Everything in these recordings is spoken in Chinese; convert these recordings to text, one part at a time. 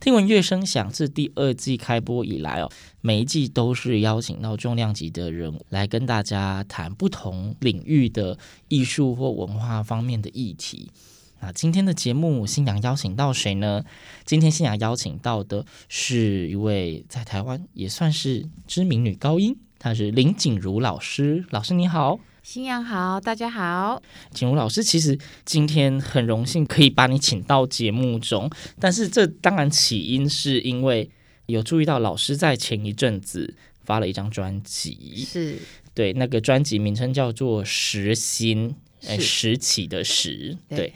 听闻乐声响自第二季开播以来哦，每一季都是邀请到重量级的人来跟大家谈不同领域的艺术或文化方面的议题。那今天的节目，新娘邀请到谁呢？今天新娘邀请到的是一位在台湾也算是知名女高音，她是林景如老师。老师你好。新阳好，大家好。景如老师，其实今天很荣幸可以把你请到节目中，但是这当然起因是因为有注意到老师在前一阵子发了一张专辑，是对，那个专辑名称叫做《时心》，哎，是拾起的拾。对对，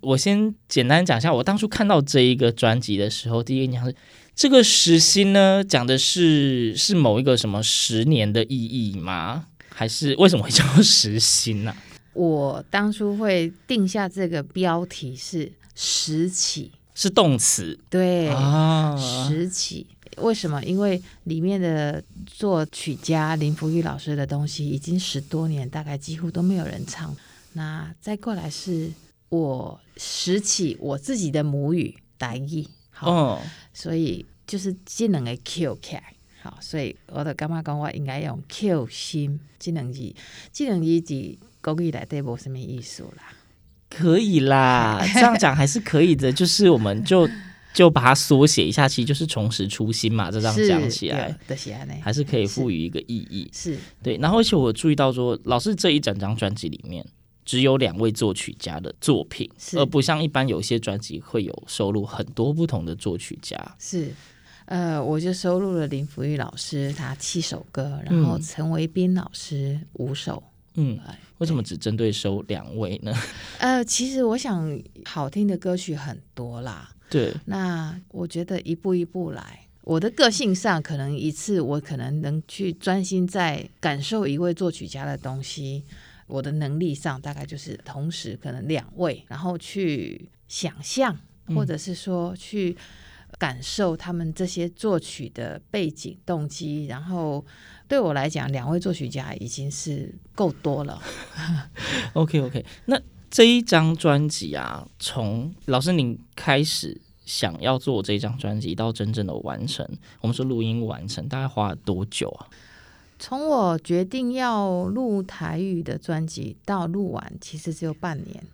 我先简单讲一下，我当初看到这一个专辑的时候，第一个印象是这个拾心呢，讲的是是某一个什么十年的意义吗？还是为什么会叫实心呢、啊？我当初会定下这个标题是“拾起是动词”，对，啊，拾起。为什么？因为里面的作曲家林福玉老师的东西已经十多年，大概几乎都没有人唱。那再过来是我拾起我自己的母语台语，好，哦，所以就是技能的 Q 起来。好，所以我的感觉讲，我应该用 “Q 心”这两字，这两字字国语来对无什么意思啦。可以啦，这样讲还是可以的。就是我们就 就把它缩写一下，其实就是重拾初心嘛。这样讲起来，还是可以赋予一个意义。是对，然后而且我注意到说，老师这一整张专辑里面只有两位作曲家的作品，而不像一般有些专辑会有收录很多不同的作曲家。是。呃，我就收录了林福玉老师他七首歌，然后陈维斌老师五首。嗯，为什么只针对收两位呢？呃，其实我想好听的歌曲很多啦。对，那我觉得一步一步来。我的个性上，可能一次我可能能去专心在感受一位作曲家的东西。我的能力上，大概就是同时可能两位，然后去想象，或者是说去。感受他们这些作曲的背景动机，然后对我来讲，两位作曲家已经是够多了。OK OK，那这一张专辑啊，从老师您开始想要做这张专辑到真正的完成，我们说录音完成，大概花了多久啊？从我决定要录台语的专辑到录完，其实只有半年。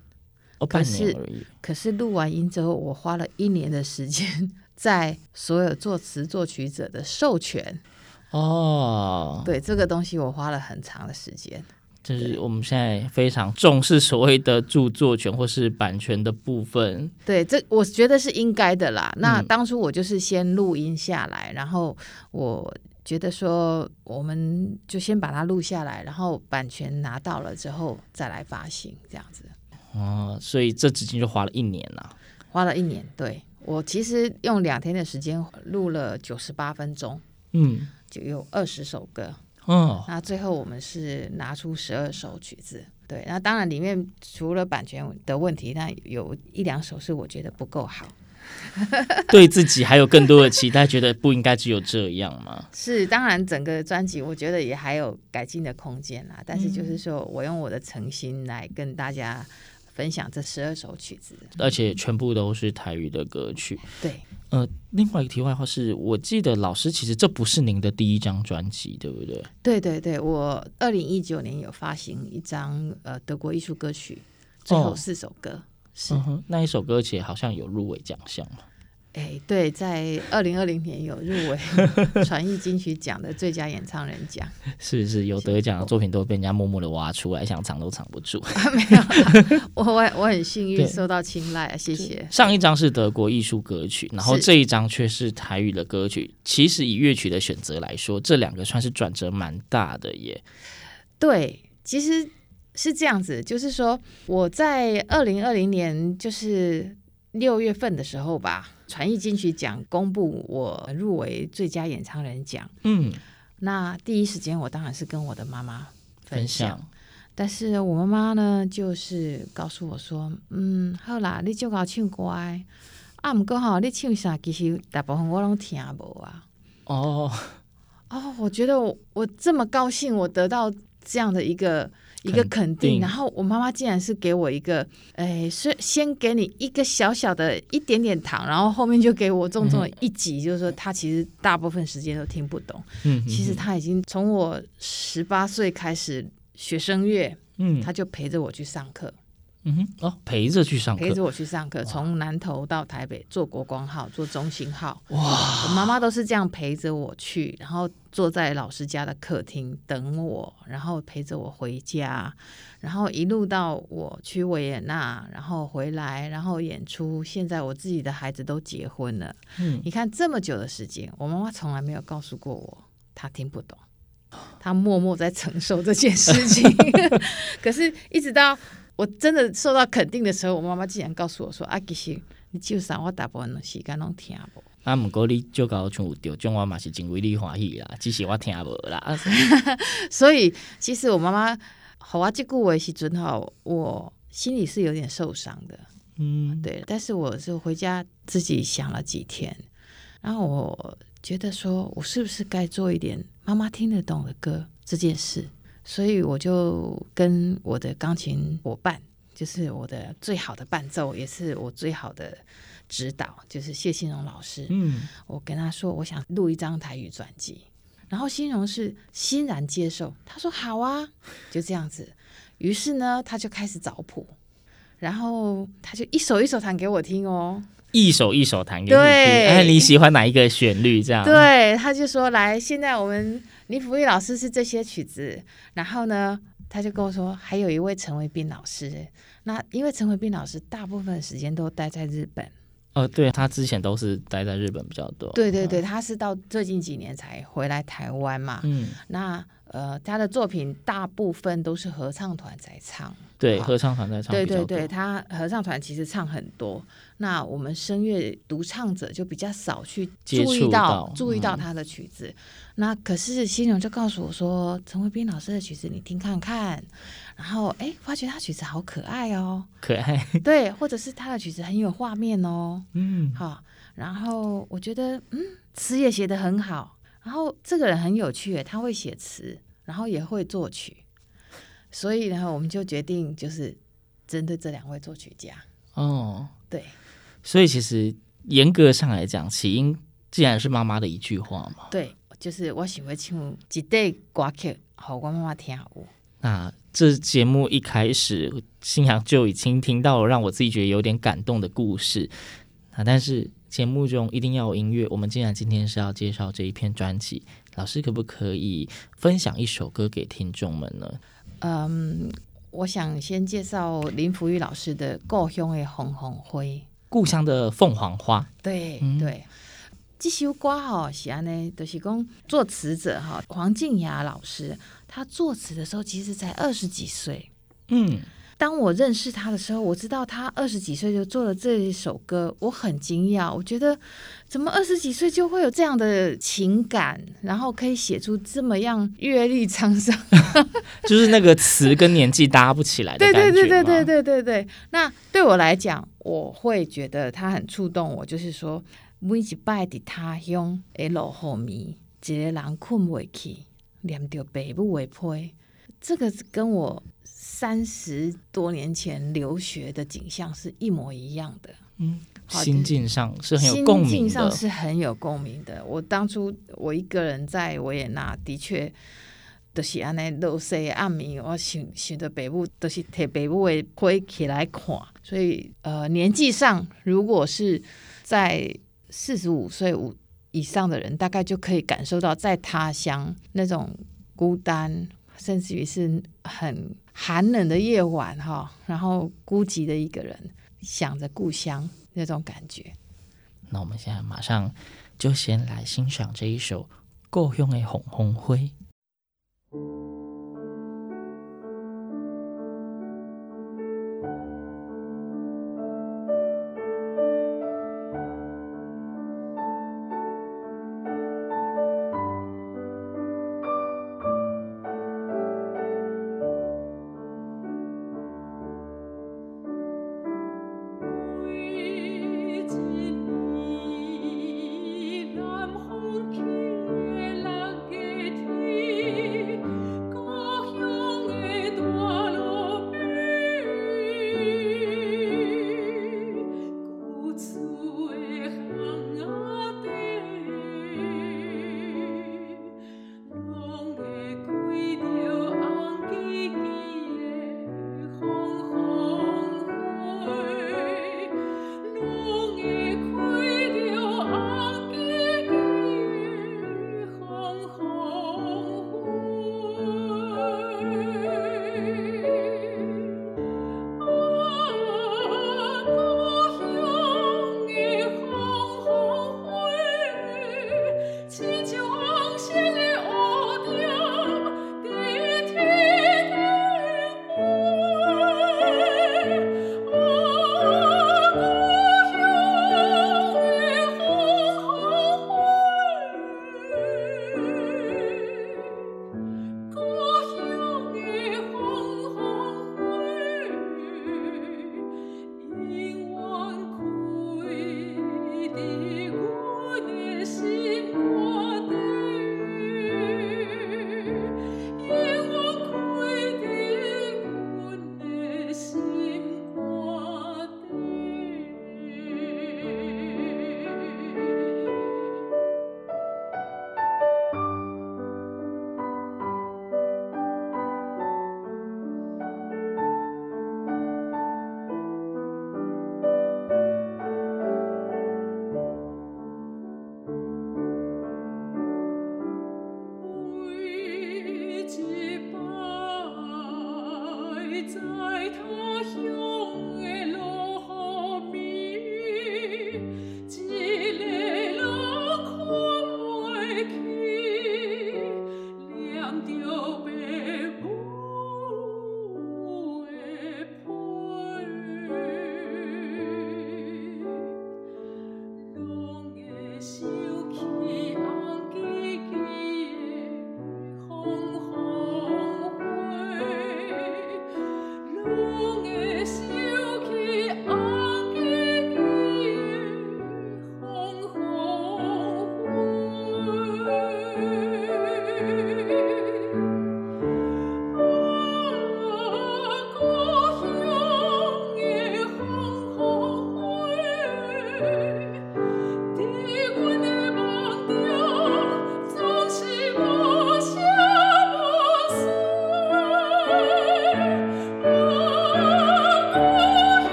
哦，半年而已。可是录完音之后，我花了一年的时间。在所有作词作曲者的授权哦，对这个东西我花了很长的时间。就是我们现在非常重视所谓的著作权或是版权的部分。对，这我觉得是应该的啦。那当初我就是先录音下来，嗯、然后我觉得说，我们就先把它录下来，然后版权拿到了之后再来发行这样子。哦，所以这至今就花了一年了。花了一年，对。我其实用两天的时间录了九十八分钟，嗯，就有二十首歌，哦，那最后我们是拿出十二首曲子，对，那当然里面除了版权的问题，那有一两首是我觉得不够好，对自己还有更多的期待，觉得不应该只有这样吗？是，当然整个专辑我觉得也还有改进的空间啦，但是就是说我用我的诚心来跟大家。分享这十二首曲子，而且全部都是台语的歌曲。对，呃，另外一个题外话是，我记得老师其实这不是您的第一张专辑，对不对？对对对，我二零一九年有发行一张呃德国艺术歌曲，最后四首歌、哦、是、嗯、那一首歌，其实好像有入围奖项嘛。哎，对，在二零二零年有入围 传艺金曲奖的最佳演唱人奖，是是有得奖的作品都被人家默默的挖出来，想藏都藏不住。没有，我我我很幸运受到青睐，谢谢。上一张是德国艺术歌曲，然后这一张却是台语的歌曲。其实以乐曲的选择来说，这两个算是转折蛮大的耶。对，其实是这样子，就是说我在二零二零年就是六月份的时候吧。传艺金曲奖公布我入围最佳演唱人奖，嗯，那第一时间我当然是跟我的妈妈分享，分享，但是我妈妈呢，就是告诉我说，嗯，好啦，你就搞唱歌，啊，不过好，你唱啥，其实大部分我拢听无啊。哦，哦，我觉得我，我这么高兴，我得到这样的一个。一个肯定，然后我妈妈竟然是给我一个，哎，是先给你一个小小的一点点糖，然后后面就给我重重的一击，嗯、就是说她其实大部分时间都听不懂。嗯，其实她已经从我十八岁开始学声乐，嗯，她就陪着我去上课。嗯哼，哦，陪着去上课，陪着我去上课，从南投到台北坐国光号，坐中兴号。哇，我妈妈都是这样陪着我去，然后坐在老师家的客厅等我，然后陪着我回家，然后一路到我去维也纳，然后回来，然后演出。现在我自己的孩子都结婚了，嗯，你看这么久的时间，我妈妈从来没有告诉过我，她听不懂，她默默在承受这件事情。可是，一直到。我真的受到肯定的时候，我妈妈竟然告诉我说：“啊，其实你就算我大部分时间拢听无。”啊，不过你就搞出丢，种我嘛是真为你欢喜啦，只是我听无啦。所以，其实我妈妈和我这句话时阵吼，我心里是有点受伤的。嗯，对。但是我是回家自己想了几天，然后我觉得说我是不是该做一点妈妈听得懂的歌这件事。所以我就跟我的钢琴伙伴，就是我的最好的伴奏，也是我最好的指导，就是谢欣荣老师。嗯，我跟他说，我想录一张台语专辑，然后欣荣是欣然接受，他说好啊，就这样子。于是呢，他就开始找谱，然后他就一首一首弹给我听哦。一首一首弹给你听，哎，你喜欢哪一个旋律？这样，对，他就说：“来，现在我们林福义老师是这些曲子，然后呢，他就跟我说，还有一位陈维斌老师。那因为陈维斌老师大部分时间都待在日本，哦，对，他之前都是待在日本比较多。对对对，他是到最近几年才回来台湾嘛。嗯，那呃，他的作品大部分都是合唱团在唱。”对，合唱团在唱。对对对，他合唱团其实唱很多，那我们声乐独唱者就比较少去注意到，注意到他的曲子。嗯、那可是新荣就告诉我说，陈慧斌老师的曲子你听看看，然后哎，发觉他曲子好可爱哦，可爱。对，或者是他的曲子很有画面哦，嗯，好。然后我觉得，嗯，词也写得很好，然后这个人很有趣，他会写词，然后也会作曲。所以呢，我们就决定就是针对这两位作曲家。哦，对，所以其实严格上来讲，起因既然是妈妈的一句话嘛。对，就是我喜欢唱一对歌曲，好我妈妈听我。那这节目一开始，新阳就已经听到了让我自己觉得有点感动的故事。啊，但是节目中一定要有音乐。我们既然今天是要介绍这一篇专辑，老师可不可以分享一首歌给听众们呢？嗯，我想先介绍林福玉老师的《故乡的红红花》。故乡的凤凰花，对、嗯、对，这首歌哈，是安呢，就是讲作词者哈黄静雅老师，他作词的时候其实才二十几岁，嗯。当我认识他的时候，我知道他二十几岁就做了这一首歌，我很惊讶。我觉得怎么二十几岁就会有这样的情感，然后可以写出这么样阅历沧桑，就是那个词跟年纪搭不起来的感觉。对对对对对对对对。那对我来讲，我会觉得他很触动我，就是说每一摆的他乡的路后面，一个人困不去，念着爸母的批，这个跟我。三十多年前留学的景象是一模一样的，嗯，心境上是很有共鸣的，心境上是很有共鸣的。我当初我一个人在维也纳，的确都是安尼落西暗暝，我想想着北部都是特北部会起来看，所以呃年纪上如果是在四十五岁五以上的人，大概就可以感受到在他乡那种孤单，甚至于是很寒冷的夜晚哈，然后孤寂的一个人想着故乡那种感觉。那我们现在马上就先来欣赏这一首《故乡的红红花》。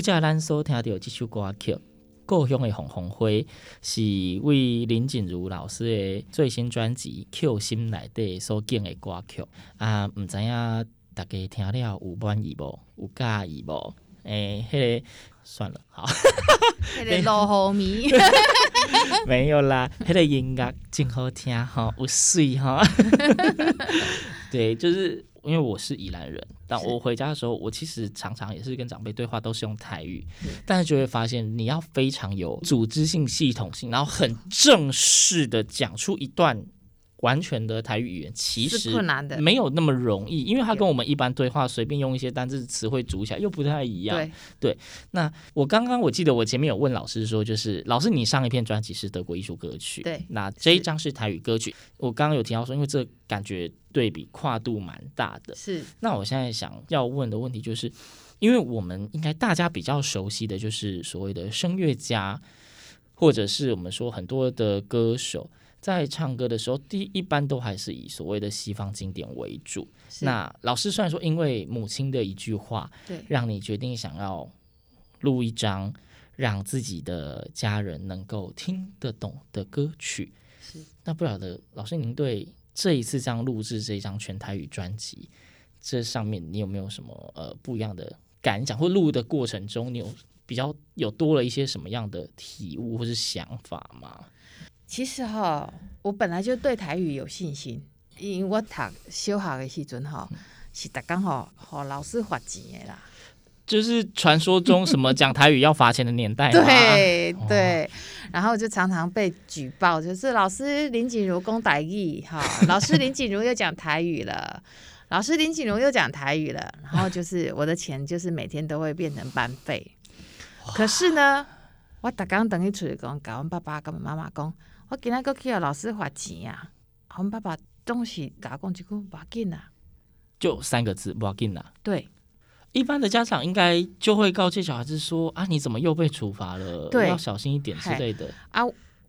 拄则咱所听到即首歌曲《故乡的红红花》，是为林静茹老师的最新专辑《Q 心》内底所拣的歌曲。啊，毋知影大家听了有满意无？有介意无？诶、欸，迄、那个算了，好，迄个落后迷，没有啦，迄个音乐真好听吼，有水哈。对，就是因为我是宜兰人，但我回家的时候，我其实常常也是跟长辈对话，都是用台语，但是就会发现你要非常有组织性、系统性，然后很正式的讲出一段。完全的台语语言其实没有那么容易，因为它跟我们一般对话随便用一些单字词汇组起来又不太一样。对，对，那我刚刚我记得我前面有问老师说，就是老师你上一篇专辑是德国艺术歌曲，对，那这一张是台语歌曲。我刚刚有提到说，因为这感觉对比跨度蛮大的。是，那我现在想要问的问题就是，因为我们应该大家比较熟悉的就是所谓的声乐家，或者是我们说很多的歌手。在唱歌的时候，第一,一般都还是以所谓的西方经典为主。那老师虽然说因为母亲的一句话，对，让你决定想要录一张让自己的家人能够听得懂的歌曲，是。那不晓得老师您对这一次这样录制这一张全台语专辑，这上面你有没有什么呃不一样的感想，或录的过程中你有比较有多了一些什么样的体悟或是想法吗？其实哈，我本来就对台语有信心，因为我读小学的时阵哈，是刚刚好和老师罚钱的啦。就是传说中什么讲台语要罚钱的年代。对对，然后就常常被举报，就是老师林锦如讲台语哈，老师林锦如又讲台语了，老师林锦如又讲台语了，然后就是我的钱就是每天都会变成班费。可是呢，我刚刚等于出去讲，跟我爸爸跟我妈妈讲。我今仔个去要老师罚钱啊！我们爸爸总是甲我讲一句不要紧啊，就三个字不要紧啊。对，一般的家长应该就会告诫小孩子说啊，你怎么又被处罚了？对，要小心一点之类的。啊，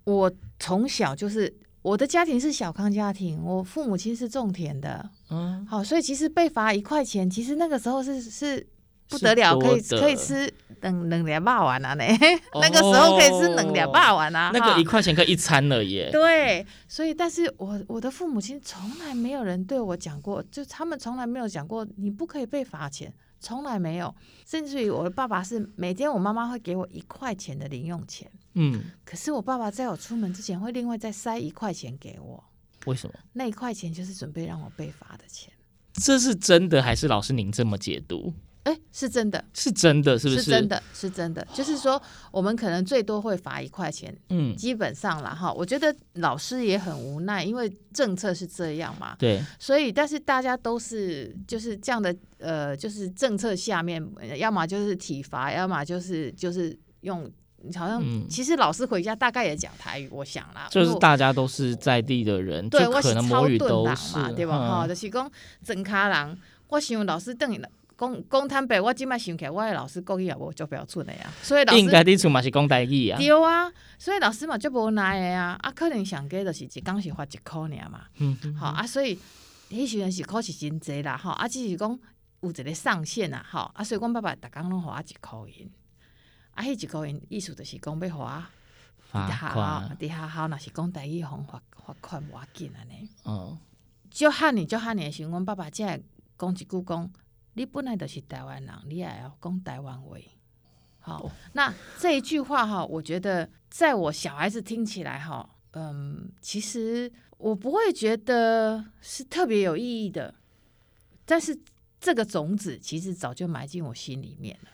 我从小就是我的家庭是小康家庭，我父母亲是种田的，嗯，好，所以其实被罚一块钱，其实那个时候是是。不得了，可以可以吃冷冷两霸丸啊！呢，那个时候可以吃冷两霸丸啊！那个一块钱可以一餐了耶。对，所以但是我我的父母亲从来没有人对我讲过，就他们从来没有讲过你不可以被罚钱，从来没有。甚至于我的爸爸是每天我妈妈会给我一块钱的零用钱，嗯，可是我爸爸在我出门之前会另外再塞一块钱给我。为什么？那一块钱就是准备让我被罚的钱。这是真的还是老师您这么解读？哎，是真的，是真的，是不是？是真的，是真的。就是说，我们可能最多会罚一块钱，嗯，基本上了哈。我觉得老师也很无奈，因为政策是这样嘛，对。所以，但是大家都是就是这样的，呃，就是政策下面，要么就是体罚，要么就是就是用，好像、嗯、其实老师回家大概也讲台语，我想啦，就是大家都是在地的人，对，就可能母语都是嘛，对吧？哈、嗯，就是讲整卡人，我想老师等于。讲讲坦白，我即摆想起来，我的老师国语也无足标准的呀，所以老师应该伫厝嘛是讲台语啊。对啊，所以老师嘛足无奈的啊，啊，可能上加就是一工是发一箍尔嘛。嗯嗯。好啊，所以迄时阵是考是真济啦，吼啊，只是讲有一个上限啊，吼啊，所以阮爸爸逐工拢互我一箍银，啊，迄一箍银意思就是讲要互我伫学校，伫学校若是讲台语，互罚罚款无要紧安尼。哦。就喊你就喊你的时阵，阮爸爸才会讲一句讲。你本来就是台湾人，你也要讲台湾话。好，那这一句话哈，我觉得在我小孩子听起来哈，嗯，其实我不会觉得是特别有意义的，但是这个种子其实早就埋进我心里面了。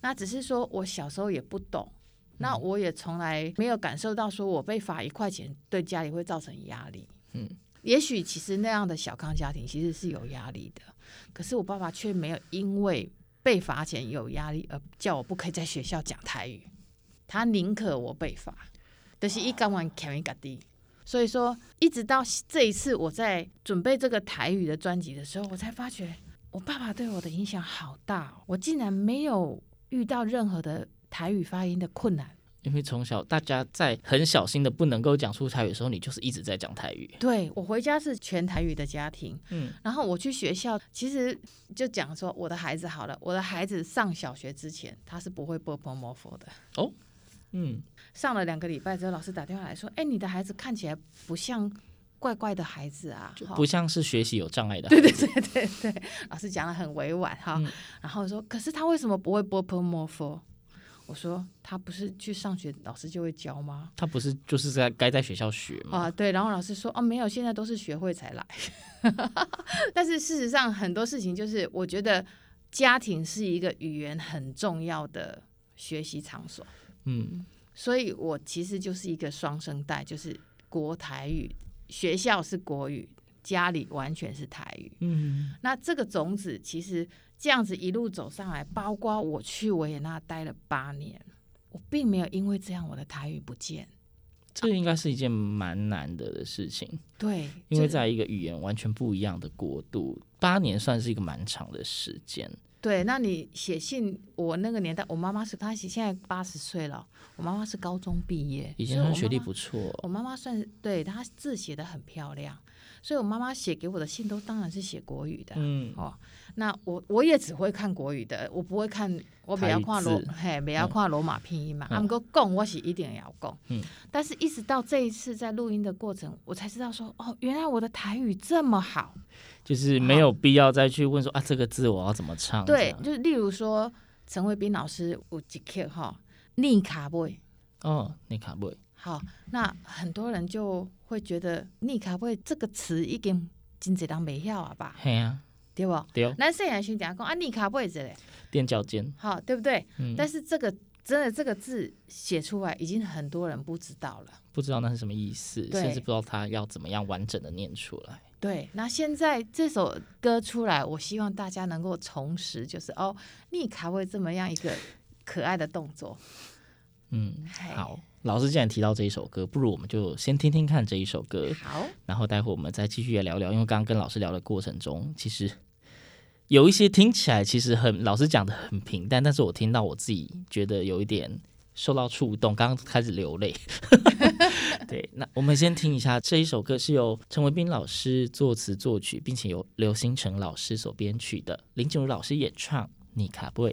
那只是说我小时候也不懂，那我也从来没有感受到说我被罚一块钱对家里会造成压力。嗯，也许其实那样的小康家庭其实是有压力的。可是我爸爸却没有因为被罚钱有压力而叫我不可以在学校讲台语，他宁可我被罚，但是一讲完讲一个的。所以说，一直到这一次我在准备这个台语的专辑的时候，我才发觉我爸爸对我的影响好大，我竟然没有遇到任何的台语发音的困难。因为从小大家在很小心的不能够讲出台语的时候，你就是一直在讲台语。对，我回家是全台语的家庭，嗯，然后我去学校，其实就讲说我的孩子好了，我的孩子上小学之前他是不会波波摩佛的哦，嗯，上了两个礼拜之后，老师打电话来说，哎，你的孩子看起来不像怪怪的孩子啊，就不像是学习有障碍的。对对对对对，老师讲的很委婉哈，嗯、然后说，可是他为什么不会波波摩佛？我说他不是去上学，老师就会教吗？他不是就是在该在学校学吗？啊，对。然后老师说哦，没有，现在都是学会才来。但是事实上很多事情就是，我觉得家庭是一个语言很重要的学习场所。嗯，所以我其实就是一个双声带，就是国台语，学校是国语，家里完全是台语。嗯，那这个种子其实这样子一路走上来，包括我去维也纳待了八年，我并没有因为这样我的台语不见。这应该是一件蛮难得的事情。对，因为在一个语言完全不一样的国度，八年算是一个蛮长的时间。对，那你写信，我那个年代，我妈妈是她现在八十岁了，我妈妈是高中毕业，以前她学历不错。我妈妈算是对她字写得很漂亮，所以我妈妈写给我的信都当然是写国语的。嗯，哦，那我我也只会看国语的，我不会看，我比较看罗，嘿，不要看罗马拼音嘛。他们说讲，我是一定要讲。嗯，但是一直到这一次在录音的过程，我才知道说，哦，原来我的台语这么好。就是没有必要再去问说啊，这个字我要怎么唱？对，就是例如说陈慧斌老师有一刻哈，逆卡贝哦，逆卡贝。好，那很多人就会觉得逆卡位这个词已经真济人没晓啊吧？对啊，对不？对。那现在先讲讲啊，聂卡贝是嘞，垫脚尖，好，对不对？嗯。但是这个真的这个字写出来，已经很多人不知道了，不知道那是什么意思，甚至不知道他要怎么样完整的念出来。对，那现在这首歌出来，我希望大家能够重拾，就是哦，逆卡位这么样一个可爱的动作。嗯，好，老师既然提到这一首歌，不如我们就先听听看这一首歌。好，然后待会我们再继续来聊聊，因为刚刚跟老师聊的过程中，其实有一些听起来其实很老师讲的很平淡，但是我听到我自己觉得有一点。受到触动，刚刚开始流泪。对，那我们先听一下这一首歌，是由陈文斌老师作词作曲，并且由刘新成老师所编曲的，林静茹老师演唱《你卡贝》。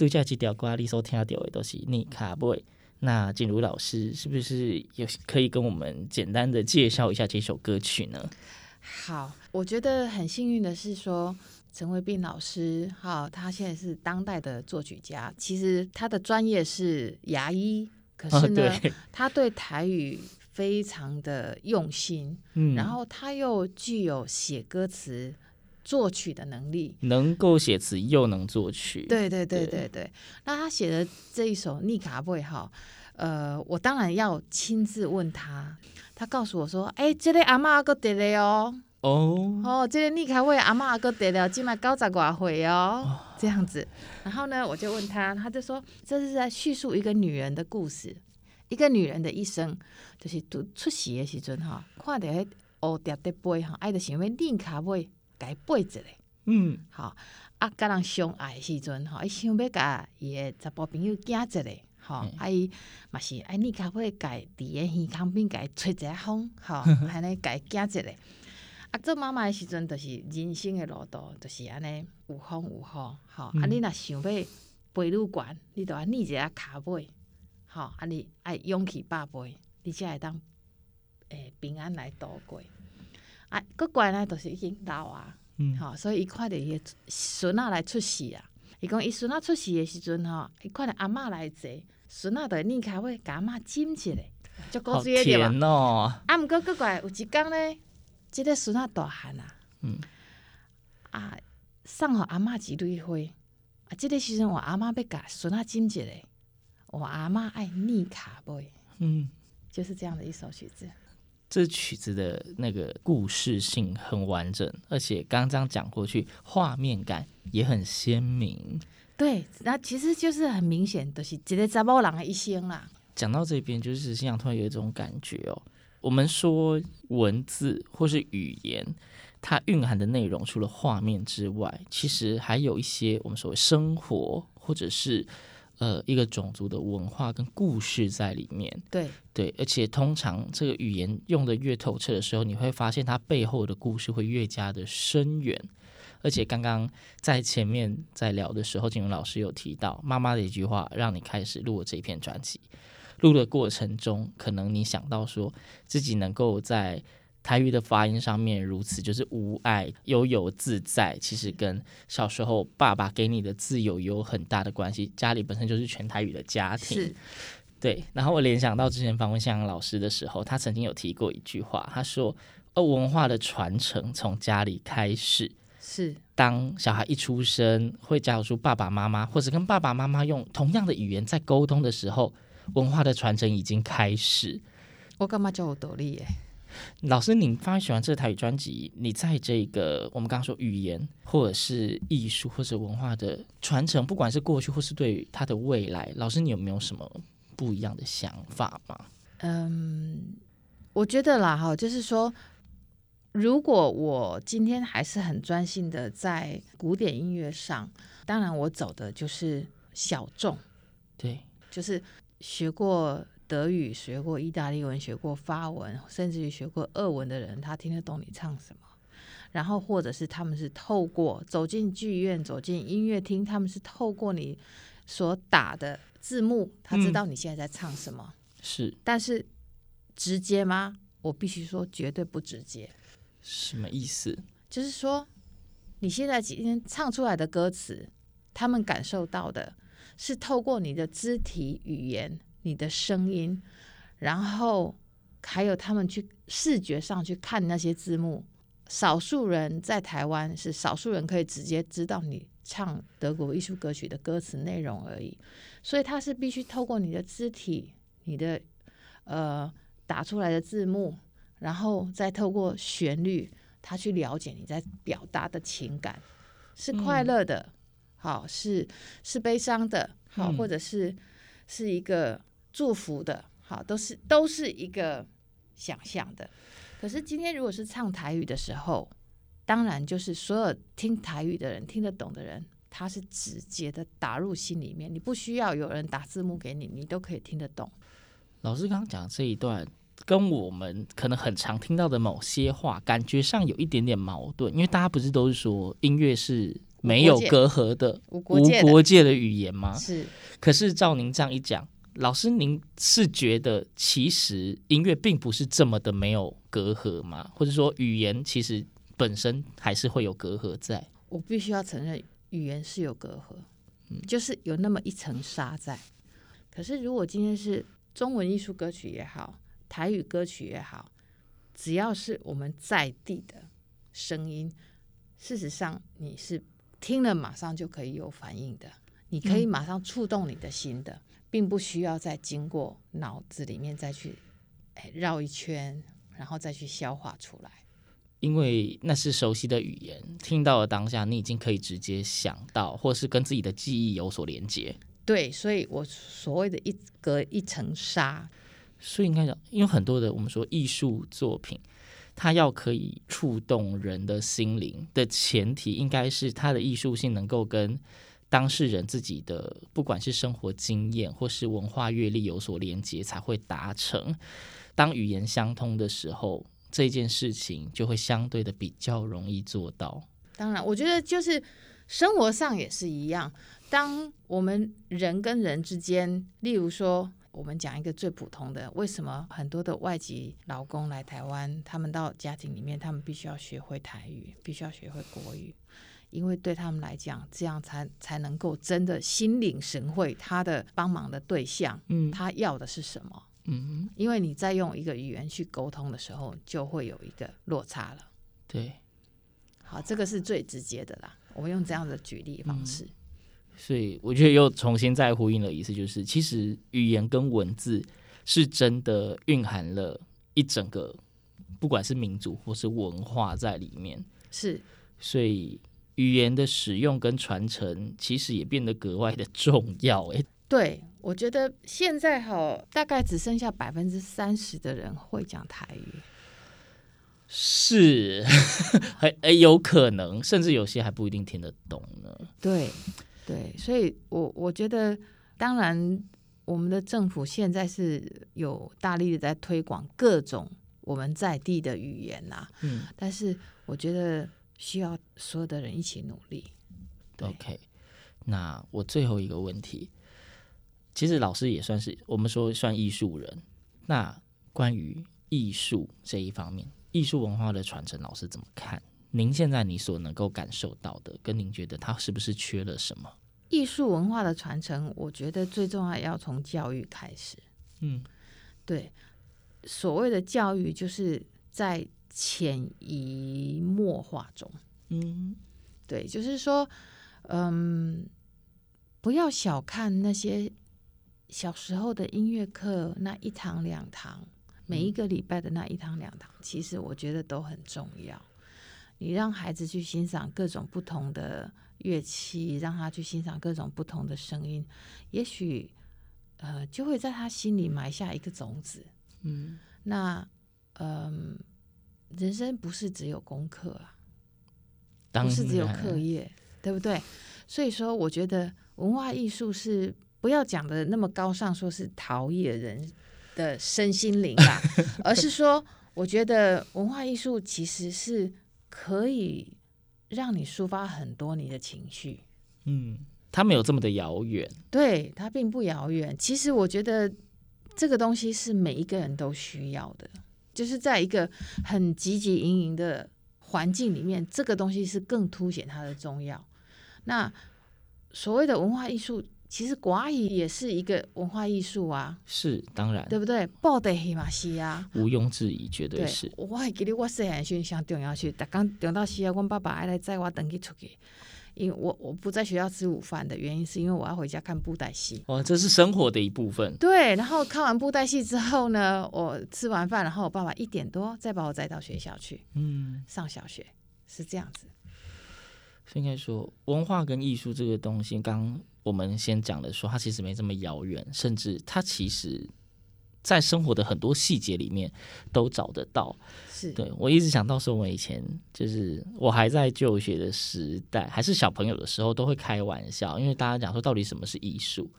度假这条歌，你所听到的都是你卡贝。那静茹老师是不是有可以跟我们简单的介绍一下这首歌曲呢？好，我觉得很幸运的是说，陈维斌老师哈，他现在是当代的作曲家。其实他的专业是牙医，可是呢，哦、对他对台语非常的用心，嗯，然后他又具有写歌词。作曲的能力，能够写词又能作曲，对对对对对。对。那他写的这一首《聂卡贝》哈，呃，我当然要亲自问他，他告诉我说：“哎、欸，这个阿嬷还阁在咧哦，哦。哦，这个聂卡贝阿嬷还阁在了，今麦九十外岁哦，哦。这样子。”然后呢，我就问他，他就说：“这是在叙述一个女人的故事，一个女人的一生，就是都出世的时阵哈，看到迄乌蝶的杯哈，爱的想要聂卡贝。”该背一个，嗯，吼，啊，甲人相爱的时阵，吼，伊想要甲伊的查甫朋友惊一个，吼，啊，伊嘛是啊，你卡贝家伫个耳康边家吹一下风，吼，安尼家惊一个，啊，做妈妈的时阵，就是人生的路途，就是安尼有风有雨，吼，啊，你若想要飞愈悬，你着爱聂一下骹尾，吼，啊，你爱勇气百倍，你才会当诶平安来度过。啊，搁怪呢，都是已经老啊，嗯，好，所以伊看着伊个孙仔来出世啊。伊讲伊孙仔出世的时阵吼，伊看着阿嬷来坐，孙仔着拧开会甲阿嬷亲一下，就古锥的对吧？哦、啊，毋过搁怪有一工呢，即、这个孙仔大汉啊，嗯，啊，送互阿嬷一蕊花，啊，即个时阵我阿嬷要甲孙仔亲一下，我阿嬷爱聂卡贝，嗯，就是这样的一首曲子。这曲子的那个故事性很完整，而且刚刚讲过去，画面感也很鲜明。对，那其实就是很明显，都是一个查某人的一生啦。讲到这边，就是心想突然有一种感觉哦。我们说文字或是语言，它蕴含的内容，除了画面之外，其实还有一些我们所谓生活或者是。呃，一个种族的文化跟故事在里面，对对，而且通常这个语言用的越透彻的时候，你会发现它背后的故事会越加的深远。而且刚刚在前面在聊的时候，金荣老师有提到妈妈的一句话，让你开始录了这一篇专辑。录的过程中，可能你想到说自己能够在。台语的发音上面如此，就是无爱、悠游自在。其实跟小时候爸爸给你的自由有很大的关系。家里本身就是全台语的家庭，是对。然后我联想到之前访问向阳老师的时候，他曾经有提过一句话，他说：“哦，文化的传承从家里开始。”是。当小孩一出生，会教出爸爸妈妈，或者跟爸爸妈妈用同样的语言在沟通的时候，文化的传承已经开始。我干嘛叫我独立耶？老师，你发现喜欢这台语专辑，你在这个我们刚刚说语言，或者是艺术，或者文化的传承，不管是过去或是对于他的未来，老师你有没有什么不一样的想法吗？嗯，我觉得啦，哈，就是说，如果我今天还是很专心的在古典音乐上，当然我走的就是小众，对，就是学过。德语学过，意大利文学过，法文，甚至于学过俄文的人，他听得懂你唱什么。然后，或者是他们是透过走进剧院、走进音乐厅，他们是透过你所打的字幕，他知道你现在在唱什么。嗯、是，但是直接吗？我必须说，绝对不直接。什么意思？就是说，你现在今天唱出来的歌词，他们感受到的是透过你的肢体语言。你的声音，然后还有他们去视觉上去看那些字幕，少数人在台湾是少数人可以直接知道你唱德国艺术歌曲的歌词内容而已，所以他是必须透过你的肢体、你的呃打出来的字幕，然后再透过旋律，他去了解你在表达的情感，是快乐的，嗯、好是是悲伤的，好、嗯、或者是是一个祝福的，好都是都是一个想象的。可是今天如果是唱台语的时候，当然就是所有听台语的人听得懂的人，他是直接的打入心里面，你不需要有人打字幕给你，你都可以听得懂。老师刚刚讲这一段，跟我们可能很常听到的某些话，感觉上有一点点矛盾，因为大家不是都是说音乐是没有隔阂的无国界的，无国界的语言吗？是。可是照您这样一讲，老师您是觉得其实音乐并不是这么的没有隔阂吗？或者说语言其实本身还是会有隔阂在？我必须要承认，语言是有隔阂，嗯，就是有那么一层纱在。可是如果今天是中文艺术歌曲也好，台语歌曲也好，只要是我们在地的声音，事实上你是听了马上就可以有反应的，你可以马上触动你的心的，嗯、并不需要再经过脑子里面再去哎绕一圈，然后再去消化出来。因为那是熟悉的语言，听到了当下，你已经可以直接想到，或是跟自己的记忆有所连接。对，所以我所谓的一隔一层纱，所以应该讲，因为很多的我们说艺术作品，它要可以触动人的心灵的前提，应该是它的艺术性能够跟当事人自己的不管是生活经验或是文化阅历有所连接，才会达成。当语言相通的时候，这件事情就会相对的比较容易做到。当然，我觉得就是生活上也是一样。当我们人跟人之间，例如说，我们讲一个最普通的，为什么很多的外籍劳工来台湾，他们到家庭里面，他们必须要学会台语，必须要学会国语，因为对他们来讲，这样才才能够真的心领神会，他的帮忙的对象，嗯，他要的是什么？嗯，因为你在用一个语言去沟通的时候，就会有一个落差了。对，好，这个是最直接的啦。我们用这样的举例方式。嗯所以我觉得又重新再呼应了一次，就是其实语言跟文字是真的蕴含了一整个，不管是民族或是文化在里面。是，所以语言的使用跟传承，其实也变得格外的重要。哎，对，我觉得现在哈，大概只剩下百分之三十的人会讲台语，是，还哎有可能，甚至有些还不一定听得懂呢。对。对，所以我，我我觉得，当然，我们的政府现在是有大力的在推广各种我们在地的语言呐、啊。嗯，但是我觉得需要所有的人一起努力。对。OK，那我最后一个问题，其实老师也算是我们说算艺术人。那关于艺术这一方面，艺术文化的传承，老师怎么看？您现在你所能够感受到的，跟您觉得它是不是缺了什么？艺术文化的传承，我觉得最重要要从教育开始。嗯，对，所谓的教育就是在潜移默化中。嗯，对，就是说，嗯，不要小看那些小时候的音乐课，那一堂两堂，每一个礼拜的那一堂两堂，其实我觉得都很重要。你让孩子去欣赏各种不同的乐器，让他去欣赏各种不同的声音，也许呃就会在他心里埋下一个种子。嗯，那嗯、呃，人生不是只有功课啊，不是只有课业，对不对？所以说，我觉得文化艺术是不要讲的那么高尚，说是陶冶人的身心灵啊，而是说，我觉得文化艺术其实是。可以让你抒发很多你的情绪，嗯，它没有这么的遥远，对，它并不遥远。其实我觉得这个东西是每一个人都需要的，就是在一个很汲汲营营的环境里面，这个东西是更凸显它的重要。那所谓的文化艺术。其实国语也是一个文化艺术啊，是当然，对不对？布袋戏嘛是啊，毋庸置疑，绝对是。对我还记得我细汉时阵上重要去，逐工中到时啊，阮爸爸爱来载我登去出去，因为我我不在学校吃午饭的原因，是因为我要回家看布袋戏。哦，这是生活的一部分。对，然后看完布袋戏之后呢，我吃完饭，然后我爸爸一点多再把我载到学校去，嗯，上小学是这样子。应该说，文化跟艺术这个东西，刚刚我们先讲的说，它其实没这么遥远，甚至它其实。在生活的很多细节里面都找得到。是对，我一直想到说，我以前就是我还在就学的时代，还是小朋友的时候，都会开玩笑，因为大家讲说，到底什么是艺术？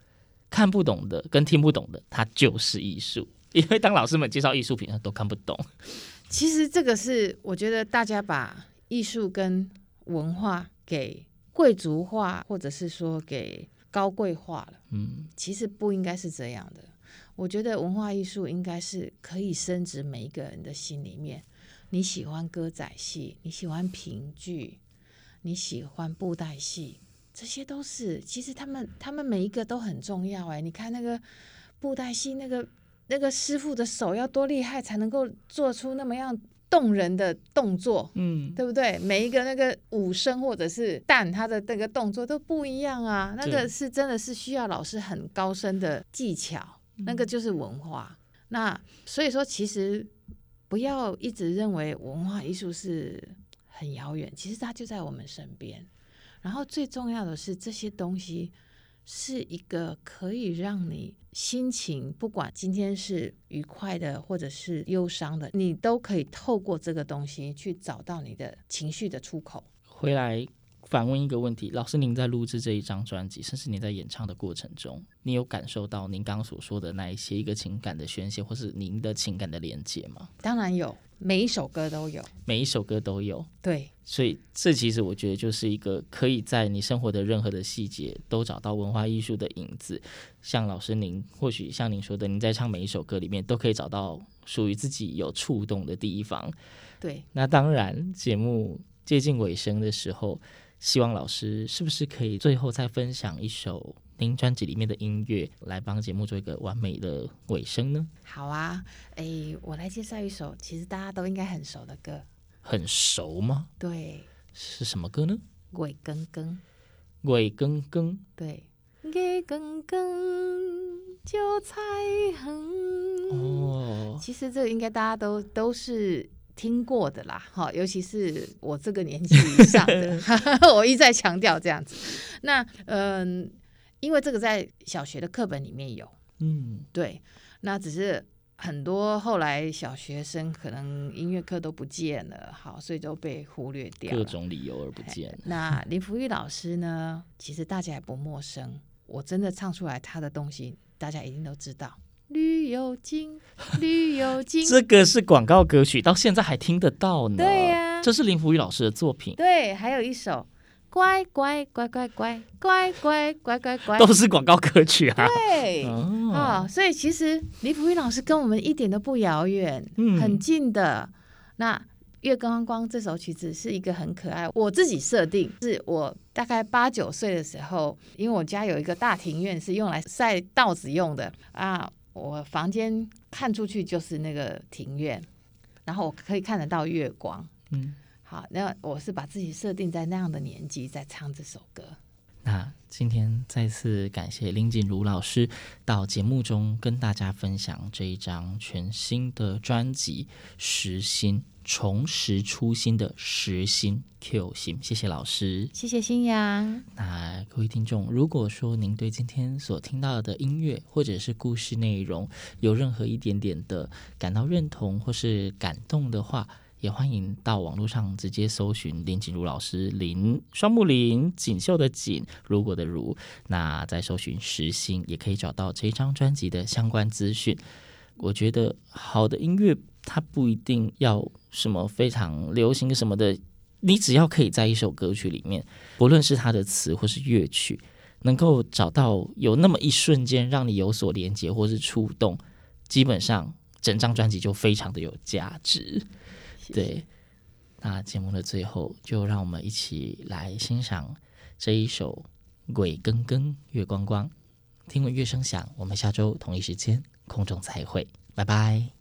看不懂的跟听不懂的，它就是艺术。因为当老师们介绍艺术品，他都看不懂。其实这个是我觉得大家把艺术跟文化给贵族化，或者是说给高贵化了。嗯，其实不应该是这样的。我觉得文化艺术应该是可以深植每一个人的心里面。你喜欢歌仔戏，你喜欢评剧，你喜欢布袋戏，这些都是。其实他们他们每一个都很重要。哎，你看那个布袋戏，那个那个师傅的手要多厉害，才能够做出那么样动人的动作，嗯，对不对？每一个那个武生或者是旦，他的那个动作都不一样啊。那个是真的是需要老师很高深的技巧。那个就是文化，那所以说，其实不要一直认为文化艺术是很遥远，其实它就在我们身边。然后最重要的是，这些东西是一个可以让你心情，不管今天是愉快的或者是忧伤的，你都可以透过这个东西去找到你的情绪的出口。回来。反问一个问题，老师，您在录制这一张专辑，甚至您在演唱的过程中，你有感受到您刚刚所说的那一些一个情感的宣泄，或是您的情感的连接吗？当然有，每一首歌都有，每一首歌都有。对，所以这其实我觉得就是一个可以在你生活的任何的细节都找到文化艺术的影子。像老师您，或许像您说的，您在唱每一首歌里面都可以找到属于自己有触动的地方。对，那当然，节目接近尾声的时候。希望老师是不是可以最后再分享一首您专辑里面的音乐，来帮节目做一个完美的尾声呢？好啊，哎，我来介绍一首其实大家都应该很熟的歌。很熟吗？对。是什么歌呢？鬼更更。鬼更更。对。月更更，就彩虹。哦。其实这个应该大家都都是。听过的啦，哈，尤其是我这个年纪以上的，我一再强调这样子。那嗯、呃，因为这个在小学的课本里面有，嗯，对。那只是很多后来小学生可能音乐课都不见了，好，所以都被忽略掉，各种理由而不见。那林福玉老师呢？其实大家也不陌生，我真的唱出来他的东西，大家一定都知道。旅游经，旅游经，这个是广告歌曲，到现在还听得到呢。对呀、啊，这是林福宇老师的作品。对，还有一首乖乖乖乖乖乖乖乖乖乖，都是广告歌曲啊。对，哦，哦，所以其实林福玉老师跟我们一点都不遥远，嗯，很近的。那月光光这首曲子是一个很可爱，我自己设定是我大概八九岁的时候，因为我家有一个大庭院是用来晒稻子用的啊。我房间看出去就是那个庭院，然后我可以看得到月光。嗯，好，那我是把自己设定在那样的年纪在唱这首歌。那今天再次感谢林锦如老师到节目中跟大家分享这一张全新的专辑《时心》。重拾初心的实心 Q 心，谢谢老师，谢谢新阳。那各位听众，如果说您对今天所听到的音乐或者是故事内容有任何一点点的感到认同或是感动的话，也欢迎到网络上直接搜寻林锦如老师，林双木林锦绣的锦，如果的如，那在搜寻实心也可以找到这张专辑的相关资讯。我觉得好的音乐，它不一定要。什么非常流行什么的，你只要可以在一首歌曲里面，不论是它的词或是乐曲，能够找到有那么一瞬间让你有所连接或是触动，基本上整张专辑就非常的有价值。对，那节目的最后，就让我们一起来欣赏这一首《鬼更更月光光》，听闻乐声响。我们下周同一时间空中再会，拜拜。